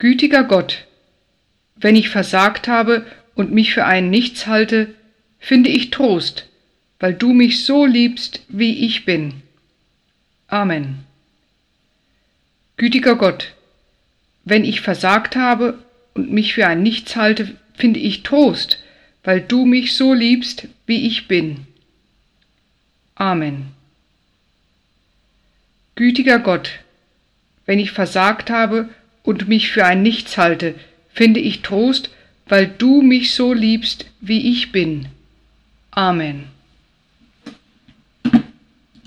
Gütiger Gott, wenn ich versagt habe und mich für einen Nichts halte, finde ich Trost, weil du mich so liebst, wie ich bin. Amen. Gütiger Gott, wenn ich versagt habe und mich für ein Nichts halte, finde ich Trost, weil du mich so liebst, wie ich bin. Amen. Gütiger Gott, wenn ich versagt habe und mich für ein Nichts halte, finde ich Trost, weil du mich so liebst, wie ich bin. Amen.